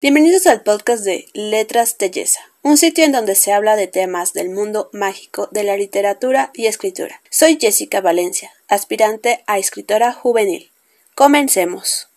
Bienvenidos al podcast de Letras Telleza, un sitio en donde se habla de temas del mundo mágico de la literatura y escritura. Soy Jessica Valencia, aspirante a escritora juvenil. Comencemos.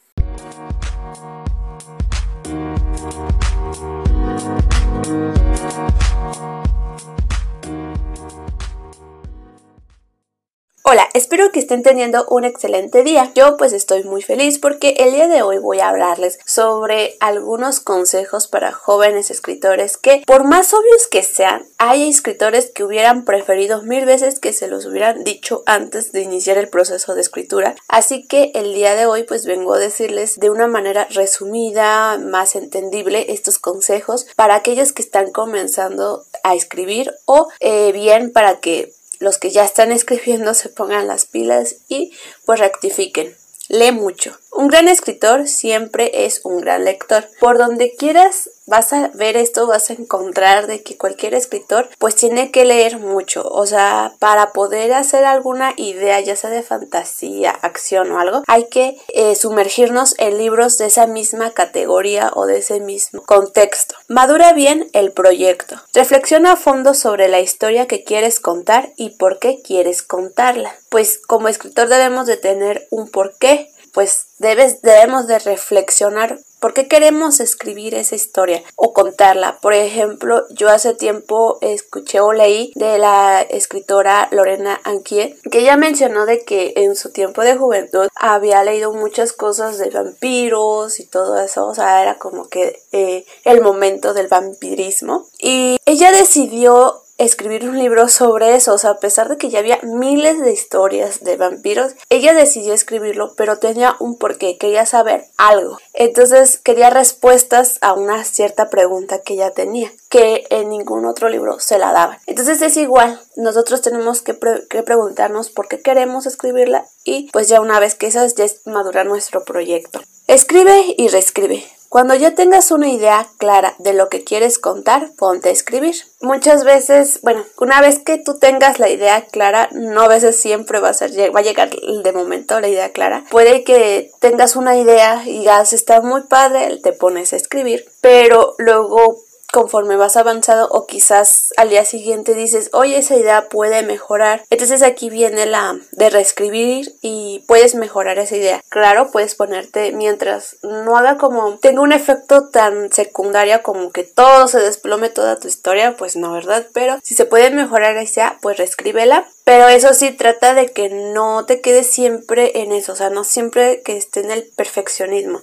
Espero que estén teniendo un excelente día. Yo pues estoy muy feliz porque el día de hoy voy a hablarles sobre algunos consejos para jóvenes escritores que por más obvios que sean, hay escritores que hubieran preferido mil veces que se los hubieran dicho antes de iniciar el proceso de escritura. Así que el día de hoy pues vengo a decirles de una manera resumida, más entendible estos consejos para aquellos que están comenzando a escribir o eh, bien para que los que ya están escribiendo se pongan las pilas y pues rectifiquen. Lee mucho. Un gran escritor siempre es un gran lector. Por donde quieras vas a ver esto, vas a encontrar de que cualquier escritor pues tiene que leer mucho, o sea, para poder hacer alguna idea, ya sea de fantasía, acción o algo, hay que eh, sumergirnos en libros de esa misma categoría o de ese mismo contexto. Madura bien el proyecto. Reflexiona a fondo sobre la historia que quieres contar y por qué quieres contarla. Pues como escritor debemos de tener un porqué pues debes, debemos de reflexionar por qué queremos escribir esa historia o contarla. Por ejemplo, yo hace tiempo escuché o leí de la escritora Lorena Anquier que ella mencionó de que en su tiempo de juventud había leído muchas cosas de vampiros y todo eso, o sea, era como que eh, el momento del vampirismo y ella decidió escribir un libro sobre eso, o sea, a pesar de que ya había miles de historias de vampiros, ella decidió escribirlo, pero tenía un porqué, quería saber algo. Entonces quería respuestas a una cierta pregunta que ella tenía, que en ningún otro libro se la daban. Entonces es igual, nosotros tenemos que, preguntarnos por qué queremos escribirla y pues ya una vez que esas ya es madurar nuestro proyecto. Escribe y reescribe. Cuando ya tengas una idea clara de lo que quieres contar, ponte a escribir. Muchas veces, bueno, una vez que tú tengas la idea clara, no a veces siempre va a, ser, va a llegar de momento la idea clara. Puede que tengas una idea y ya está muy padre, te pones a escribir, pero luego conforme vas avanzado o quizás al día siguiente dices, oye, esa idea puede mejorar. Entonces aquí viene la de reescribir y puedes mejorar esa idea. Claro, puedes ponerte mientras no haga como tenga un efecto tan secundario como que todo se desplome toda tu historia, pues no, ¿verdad? Pero si se puede mejorar esa, pues reescríbela. Pero eso sí, trata de que no te quedes siempre en eso, o sea, no siempre que esté en el perfeccionismo.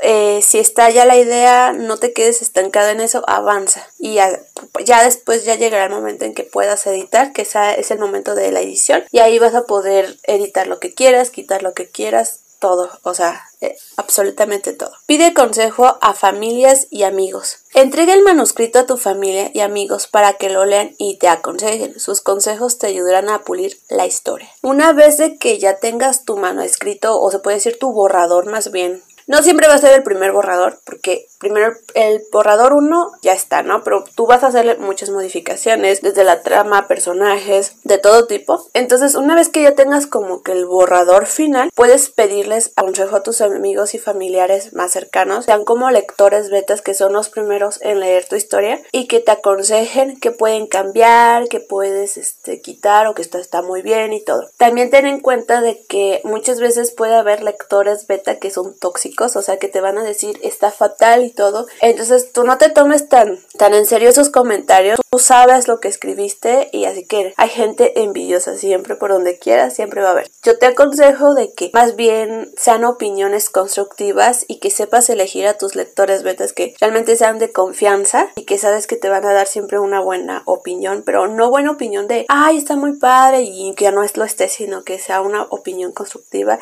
Eh, si está ya la idea, no te quedes estancado en eso, avanza. Y ya, después ya llegará el momento en que puedas editar, que es el momento de la edición. Y ahí vas a poder editar lo que quieras, quitar lo que quieras, todo, o sea, eh, absolutamente todo. Pide consejo a familias y amigos. Entrega el manuscrito a tu familia y amigos para que lo lean y te aconsejen. Sus consejos te ayudarán a pulir la historia. Una vez de que ya tengas tu manuscrito, o se puede decir tu borrador más bien, no siempre va a ser el primer borrador, porque primero el borrador 1 ya está, ¿no? Pero tú vas a hacerle muchas modificaciones, desde la trama, personajes, de todo tipo. Entonces, una vez que ya tengas como que el borrador final, puedes pedirles consejo a tus amigos y familiares más cercanos, sean como lectores betas que son los primeros en leer tu historia y que te aconsejen que pueden cambiar, que puedes este, quitar o que esto está muy bien y todo. También ten en cuenta de que muchas veces puede haber lectores beta que son tóxicos o sea, que te van a decir está fatal todo. Entonces tú no te tomes tan, tan en serio esos comentarios. Tú sabes lo que escribiste y así que hay gente envidiosa siempre por donde quieras, siempre va a haber. Yo te aconsejo de que más bien sean opiniones constructivas y que sepas elegir a tus lectores betas que realmente sean de confianza y que sabes que te van a dar siempre una buena opinión, pero no buena opinión de, ay, está muy padre y que no es lo esté, sino que sea una opinión constructiva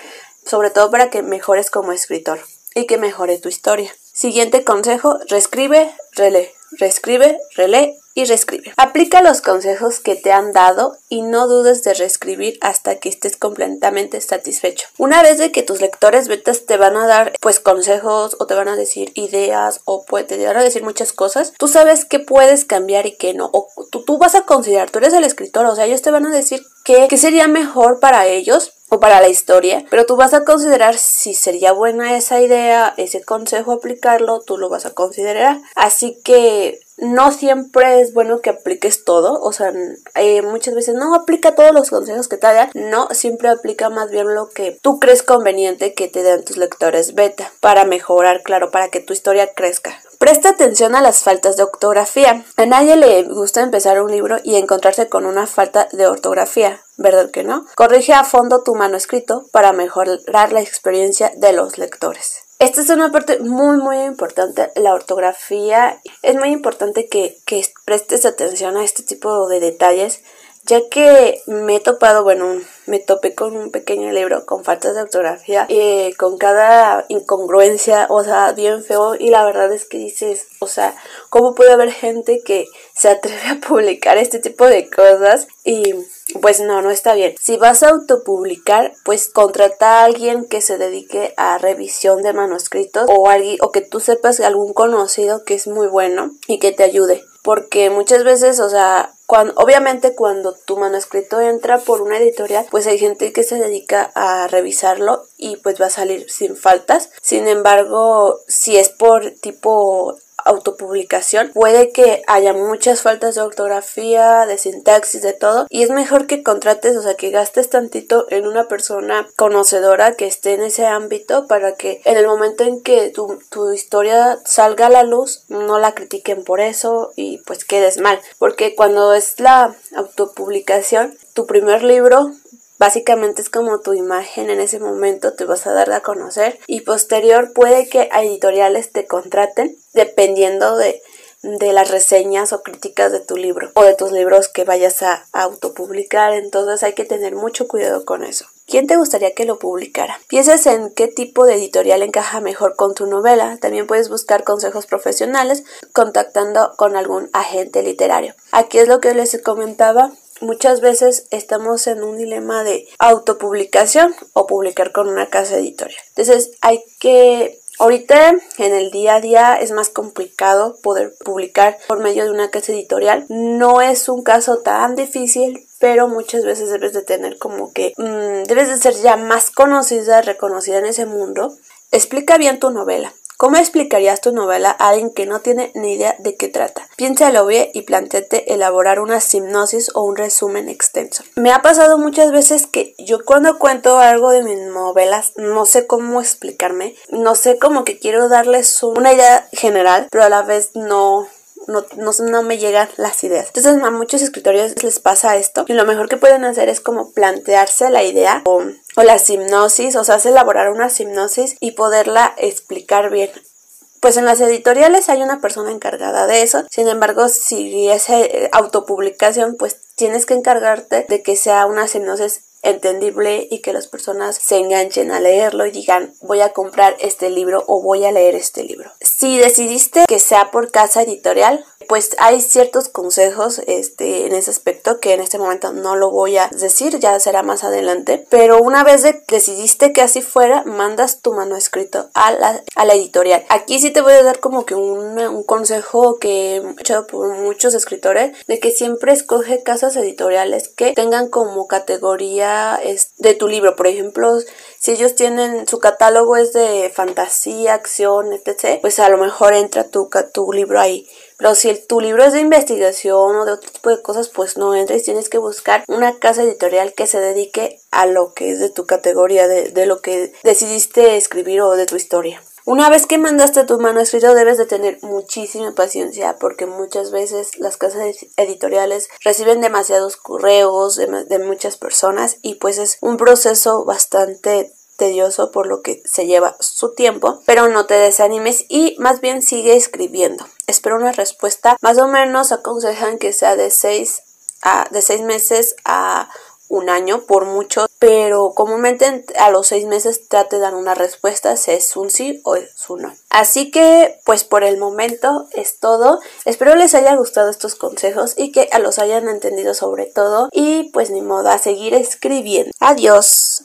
sobre todo para que mejores como escritor y que mejore tu historia. Siguiente consejo, reescribe, relee, reescribe, relee y reescribe. Aplica los consejos que te han dado y no dudes de reescribir hasta que estés completamente satisfecho. Una vez de que tus lectores betas te van a dar pues consejos o te van a decir ideas o te van a decir muchas cosas, tú sabes qué puedes cambiar y qué no. O tú, tú vas a considerar, tú eres el escritor, o sea, ellos te van a decir qué, qué sería mejor para ellos o para la historia, pero tú vas a considerar si sería buena esa idea, ese consejo aplicarlo, tú lo vas a considerar. Así que no siempre es bueno que apliques todo, o sea, eh, muchas veces no aplica todos los consejos que te hagan, no, siempre aplica más bien lo que tú crees conveniente que te den tus lectores beta para mejorar, claro, para que tu historia crezca. Presta atención a las faltas de ortografía. A nadie le gusta empezar un libro y encontrarse con una falta de ortografía, ¿verdad que no? Corrige a fondo tu manuscrito para mejorar la experiencia de los lectores. Esta es una parte muy muy importante, la ortografía. Es muy importante que, que prestes atención a este tipo de detalles ya que me he topado, bueno, me topé con un pequeño libro con faltas de ortografía, eh, con cada incongruencia, o sea, bien feo, y la verdad es que dices, o sea, ¿cómo puede haber gente que se atreve a publicar este tipo de cosas? Y pues no, no está bien. Si vas a autopublicar, pues contrata a alguien que se dedique a revisión de manuscritos o alguien o que tú sepas algún conocido que es muy bueno y que te ayude porque muchas veces, o sea, obviamente cuando tu manuscrito entra por una editorial, pues hay gente que se dedica a revisarlo y pues va a salir sin faltas. Sin embargo, si es por tipo autopublicación, puede que haya muchas faltas de ortografía, de sintaxis, de todo, y es mejor que contrates, o sea, que gastes tantito en una persona conocedora que esté en ese ámbito para que en el momento en que tu, tu historia salga a la luz, no la critiquen por eso y pues quedes mal, porque cuando es la autopublicación, tu primer libro Básicamente es como tu imagen en ese momento te vas a dar a conocer y posterior puede que editoriales te contraten dependiendo de, de las reseñas o críticas de tu libro o de tus libros que vayas a autopublicar. Entonces hay que tener mucho cuidado con eso. ¿Quién te gustaría que lo publicara? Piensas en qué tipo de editorial encaja mejor con tu novela. También puedes buscar consejos profesionales contactando con algún agente literario. Aquí es lo que les comentaba muchas veces estamos en un dilema de autopublicación o publicar con una casa editorial. Entonces hay que Ahorita en el día a día es más complicado poder publicar por medio de una casa editorial. No es un caso tan difícil, pero muchas veces debes de tener como que mm, debes de ser ya más conocida, reconocida en ese mundo. Explica bien tu novela. ¿Cómo explicarías tu novela a alguien que no tiene ni idea de qué trata? Piénsalo bien y planteate elaborar una simnosis o un resumen extenso. Me ha pasado muchas veces que yo cuando cuento algo de mis novelas no sé cómo explicarme, no sé cómo que quiero darles una idea general, pero a la vez no no, no, me llegan las ideas. Entonces a muchos escritores les pasa esto y lo mejor que pueden hacer es como plantearse la idea o, o la hipnosis, o sea, elaborar una hipnosis y poderla explicar bien pues en las editoriales hay una persona encargada de eso. Sin embargo, si es eh, autopublicación, pues tienes que encargarte de que sea una hipnosis entendible y que las personas se enganchen a leerlo y digan voy a comprar este libro o voy a leer este libro. Si decidiste que sea por casa editorial, pues hay ciertos consejos este, en ese aspecto que en este momento no lo voy a decir, ya será más adelante, pero una vez decidiste que así fuera, mandas tu manuscrito a la, a la editorial. Aquí sí te voy a dar como que un, un consejo que he echado por muchos escritores, de que siempre escoge casas editoriales que tengan como categoría de tu libro. Por ejemplo, si ellos tienen su catálogo es de fantasía, acción, etc., pues a lo mejor entra tu, tu libro ahí. Pero si tu libro es de investigación o de otro tipo de cosas, pues no entres. Tienes que buscar una casa editorial que se dedique a lo que es de tu categoría, de, de lo que decidiste escribir o de tu historia. Una vez que mandaste tu manuscrito debes de tener muchísima paciencia porque muchas veces las casas editoriales reciben demasiados correos de, de muchas personas y pues es un proceso bastante tedioso por lo que se lleva su tiempo, pero no te desanimes y más bien sigue escribiendo. Espero una respuesta. Más o menos aconsejan que sea de seis a de seis meses a un año por mucho, pero comúnmente a los seis meses trate de dar una respuesta si es un sí o es un no. Así que, pues por el momento es todo. Espero les haya gustado estos consejos y que los hayan entendido sobre todo. Y pues ni modo, a seguir escribiendo. Adiós.